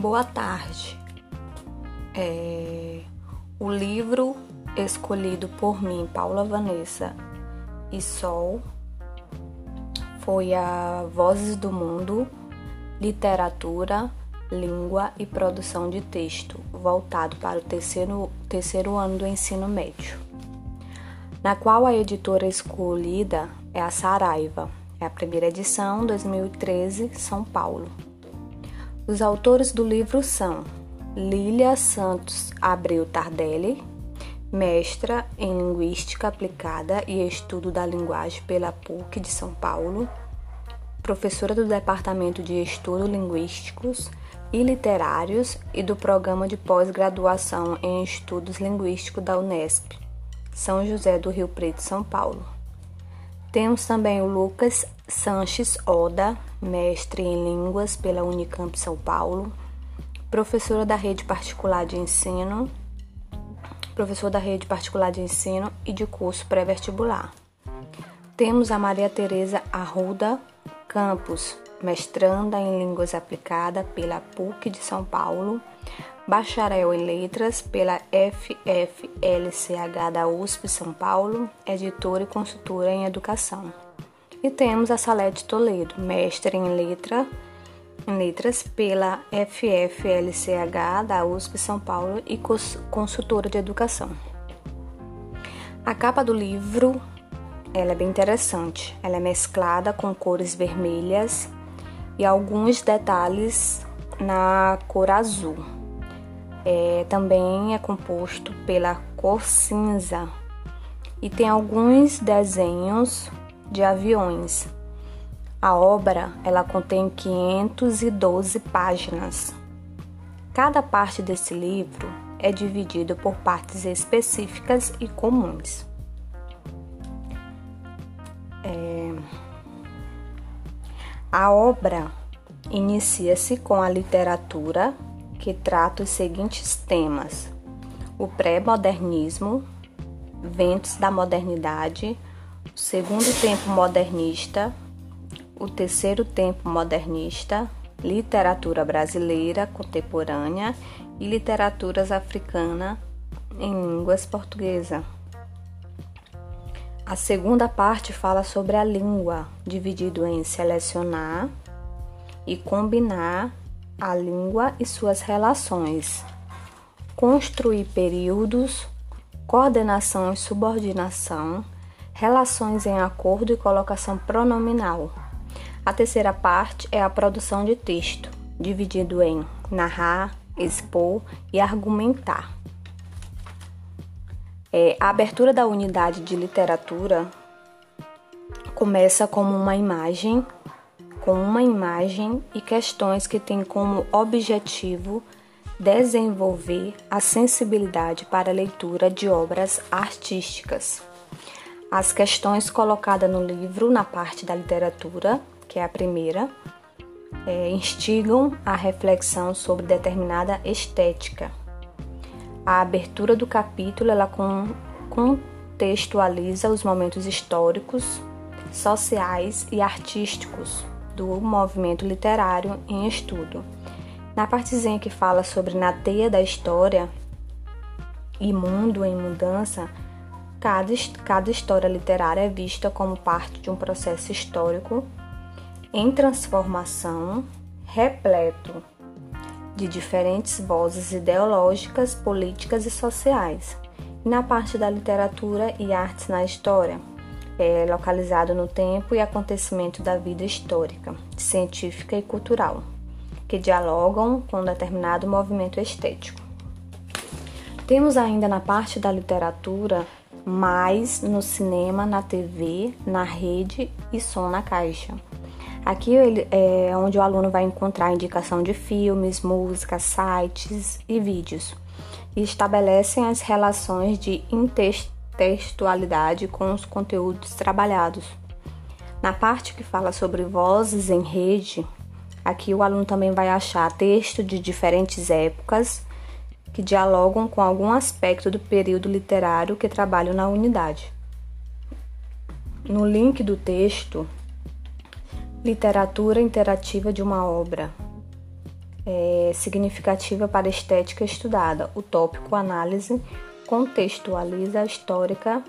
Boa tarde. É, o livro escolhido por mim, Paula Vanessa e Sol, foi a Vozes do Mundo, Literatura, Língua e Produção de Texto, voltado para o terceiro, terceiro ano do ensino médio, na qual a editora escolhida é a Saraiva. É a primeira edição, 2013, São Paulo. Os autores do livro são Lília Santos Abreu Tardelli, mestra em Linguística Aplicada e Estudo da Linguagem pela PUC de São Paulo, professora do Departamento de Estudos Linguísticos e Literários e do Programa de Pós-Graduação em Estudos Linguísticos da Unesp, São José do Rio Preto, São Paulo. Temos também o Lucas Sanches Oda, mestre em Línguas pela Unicamp São Paulo, professora da rede particular de ensino, professor da rede particular de ensino e de curso pré-vestibular. Temos a Maria Tereza Arruda Campos, mestranda em Línguas Aplicadas pela PUC de São Paulo, bacharel em Letras pela FFLCH da USP São Paulo, editora e consultora em Educação. E temos a Salete Toledo, mestre em, letra, em Letras pela FFLCH da USP São Paulo e consultora de Educação. A capa do livro ela é bem interessante. Ela é mesclada com cores vermelhas e alguns detalhes na cor azul é, também é composto pela cor cinza e tem alguns desenhos de aviões. A obra ela contém 512 páginas. Cada parte desse livro é dividido por partes específicas e comuns. É... A obra inicia-se com a literatura que trata os seguintes temas: o pré-modernismo, ventos da modernidade, o segundo tempo modernista, o terceiro tempo modernista, literatura brasileira contemporânea e literaturas africanas em línguas portuguesa. A segunda parte fala sobre a língua, dividido em selecionar e combinar a língua e suas relações, construir períodos, coordenação e subordinação, relações em acordo e colocação pronominal. A terceira parte é a produção de texto, dividido em narrar, expor e argumentar. É, a abertura da unidade de literatura começa como uma imagem com uma imagem e questões que têm como objetivo desenvolver a sensibilidade para a leitura de obras artísticas. As questões colocadas no livro, na parte da literatura, que é a primeira, é, instigam a reflexão sobre determinada estética. A abertura do capítulo ela contextualiza os momentos históricos, sociais e artísticos do movimento literário em estudo. Na partezinha que fala sobre na teia da história e mundo em mudança, cada, cada história literária é vista como parte de um processo histórico em transformação, repleto de diferentes vozes ideológicas, políticas e sociais. Na parte da literatura e artes na história, é localizado no tempo e acontecimento da vida histórica, científica e cultural, que dialogam com um determinado movimento estético. Temos ainda na parte da literatura mais no cinema, na TV, na rede e som na caixa. Aqui é onde o aluno vai encontrar indicação de filmes, músicas, sites e vídeos e estabelecem as relações de intestinação textualidade com os conteúdos trabalhados. Na parte que fala sobre vozes em rede, aqui o aluno também vai achar texto de diferentes épocas que dialogam com algum aspecto do período literário que trabalham na unidade. No link do texto, literatura interativa de uma obra. é, significativa para a estética estudada. O tópico análise contextualiza histórica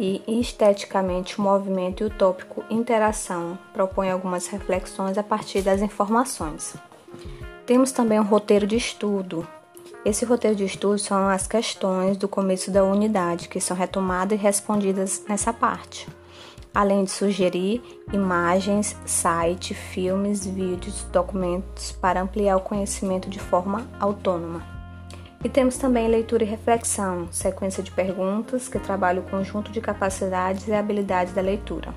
e esteticamente o movimento e o tópico interação propõe algumas reflexões a partir das informações. Temos também um roteiro de estudo. Esse roteiro de estudo são as questões do começo da unidade que são retomadas e respondidas nessa parte além de sugerir imagens, site, filmes, vídeos, documentos para ampliar o conhecimento de forma autônoma. E temos também leitura e reflexão, sequência de perguntas que trabalha o conjunto de capacidades e habilidades da leitura.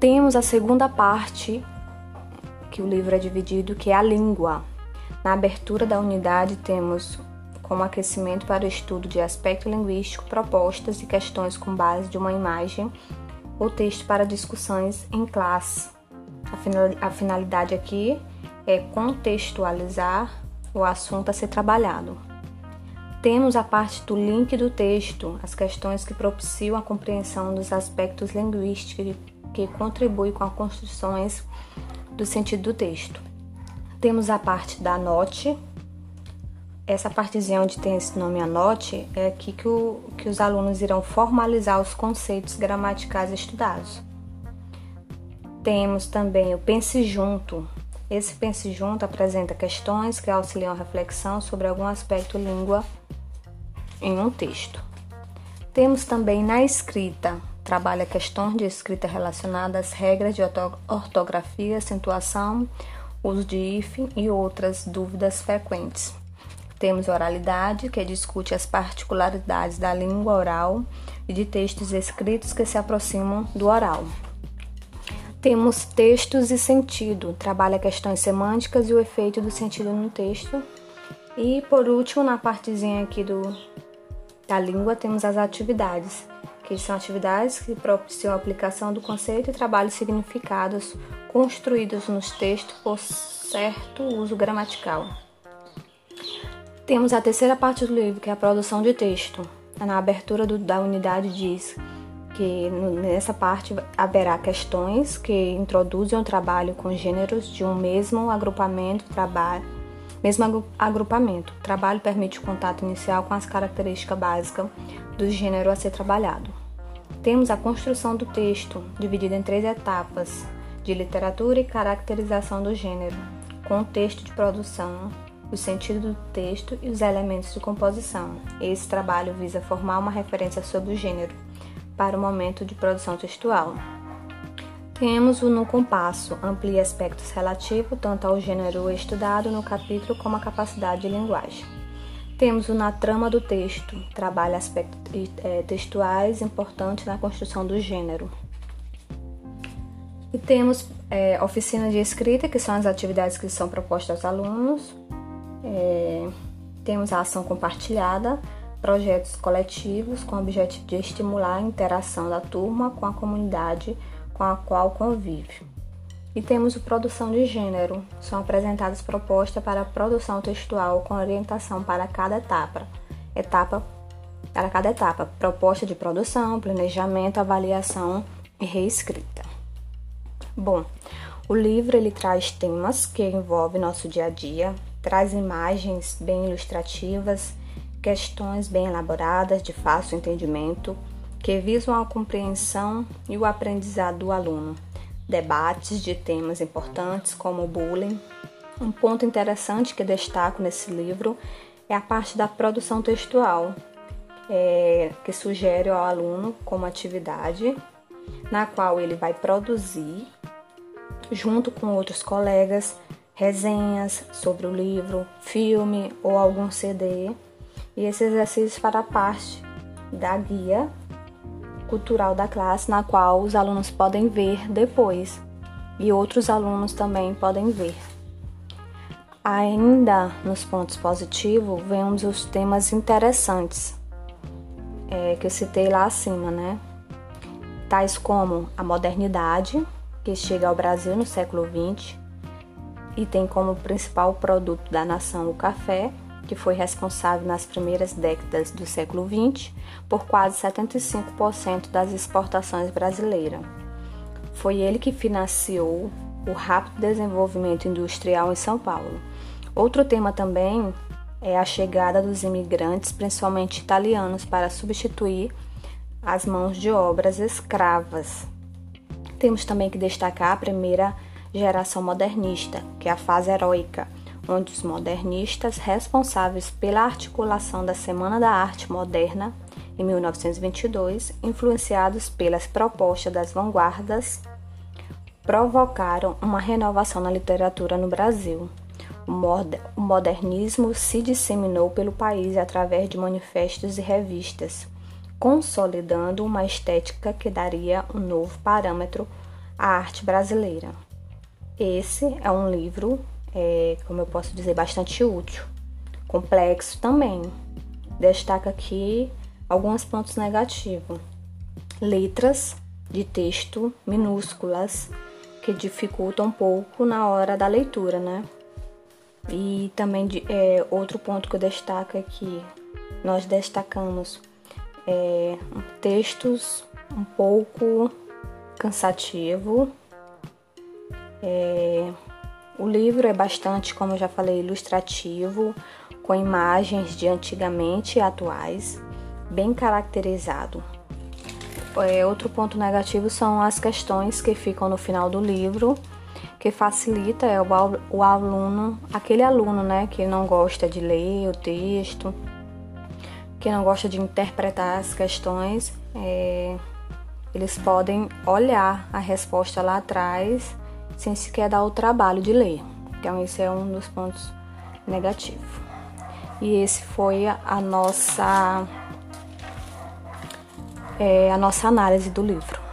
Temos a segunda parte, que o livro é dividido, que é a língua. Na abertura da unidade temos como aquecimento para o estudo de aspecto linguístico, propostas e questões com base de uma imagem ou texto para discussões em classe. A finalidade aqui é contextualizar o assunto a ser trabalhado. Temos a parte do link do texto, as questões que propiciam a compreensão dos aspectos linguísticos que contribuem com as construções do sentido do texto. Temos a parte da note, essa partezinha onde tem esse nome anote é aqui que, o, que os alunos irão formalizar os conceitos gramaticais estudados. Temos também o pense junto. Esse pense junto apresenta questões que auxiliam a reflexão sobre algum aspecto língua em um texto. Temos também na escrita, trabalha questões de escrita relacionadas às regras de ortografia, acentuação, uso de hífen e outras dúvidas frequentes. Temos oralidade, que discute as particularidades da língua oral e de textos escritos que se aproximam do oral. Temos textos e sentido, trabalha questões semânticas e o efeito do sentido no texto. E por último, na partezinha aqui do, da língua, temos as atividades, que são atividades que propiciam a aplicação do conceito e trabalhos significados construídos nos textos por certo uso gramatical. Temos a terceira parte do livro, que é a produção de texto. Na abertura do, da unidade diz que nessa parte haverá questões que introduzem o trabalho com gêneros de um mesmo agrupamento, trabalho, mesmo agrupamento. O trabalho permite o contato inicial com as características básicas do gênero a ser trabalhado. Temos a construção do texto, dividida em três etapas: de literatura e caracterização do gênero, contexto de produção, o sentido do texto e os elementos de composição. Esse trabalho visa formar uma referência sobre o gênero para o momento de produção textual. Temos o no compasso, amplia aspectos relativos tanto ao gênero estudado no capítulo como à capacidade de linguagem. Temos o na trama do texto, trabalha aspectos é, textuais importantes na construção do gênero. E temos é, oficina de escrita, que são as atividades que são propostas aos alunos, é, temos a ação compartilhada, projetos coletivos com o objetivo de estimular a interação da turma com a comunidade com a qual convive. E temos o produção de gênero. São apresentadas propostas para a produção textual com orientação para cada etapa. Etapa para cada etapa, proposta de produção, planejamento, avaliação e reescrita. Bom, o livro ele traz temas que envolvem nosso dia a dia, traz imagens bem ilustrativas, questões bem elaboradas, de fácil entendimento, que visam a compreensão e o aprendizado do aluno, debates de temas importantes como o bullying. Um ponto interessante que destaco nesse livro é a parte da produção textual, é, que sugere ao aluno como atividade, na qual ele vai produzir, junto com outros colegas, resenhas sobre o livro, filme ou algum CD. E esse exercício fará parte da guia cultural da classe, na qual os alunos podem ver depois e outros alunos também podem ver. Ainda nos pontos positivos, vemos os temas interessantes é, que eu citei lá acima, né? Tais como a modernidade, que chega ao Brasil no século XX, e tem como principal produto da nação o café, que foi responsável nas primeiras décadas do século XX por quase 75% das exportações brasileiras. Foi ele que financiou o rápido desenvolvimento industrial em São Paulo. Outro tema também é a chegada dos imigrantes, principalmente italianos, para substituir as mãos de obras escravas. Temos também que destacar a primeira geração modernista, que é a fase heróica, onde os modernistas responsáveis pela articulação da Semana da Arte Moderna em 1922, influenciados pelas propostas das vanguardas, provocaram uma renovação na literatura no Brasil. O modernismo se disseminou pelo país através de manifestos e revistas, consolidando uma estética que daria um novo parâmetro à arte brasileira. Esse é um livro, é, como eu posso dizer, bastante útil, complexo também. Destaca aqui alguns pontos negativos: letras de texto minúsculas que dificultam um pouco na hora da leitura, né? E também é, outro ponto que eu destaco aqui, nós destacamos é, textos um pouco cansativo é, o livro é bastante, como eu já falei, ilustrativo, com imagens de antigamente e atuais, bem caracterizado. É, outro ponto negativo são as questões que ficam no final do livro, que facilita é, o, aluno, aquele aluno né, que não gosta de ler o texto, que não gosta de interpretar as questões, é, eles podem olhar a resposta lá atrás sem sequer dar o trabalho de ler. Então, esse é um dos pontos negativos. E esse foi a nossa, é, a nossa análise do livro.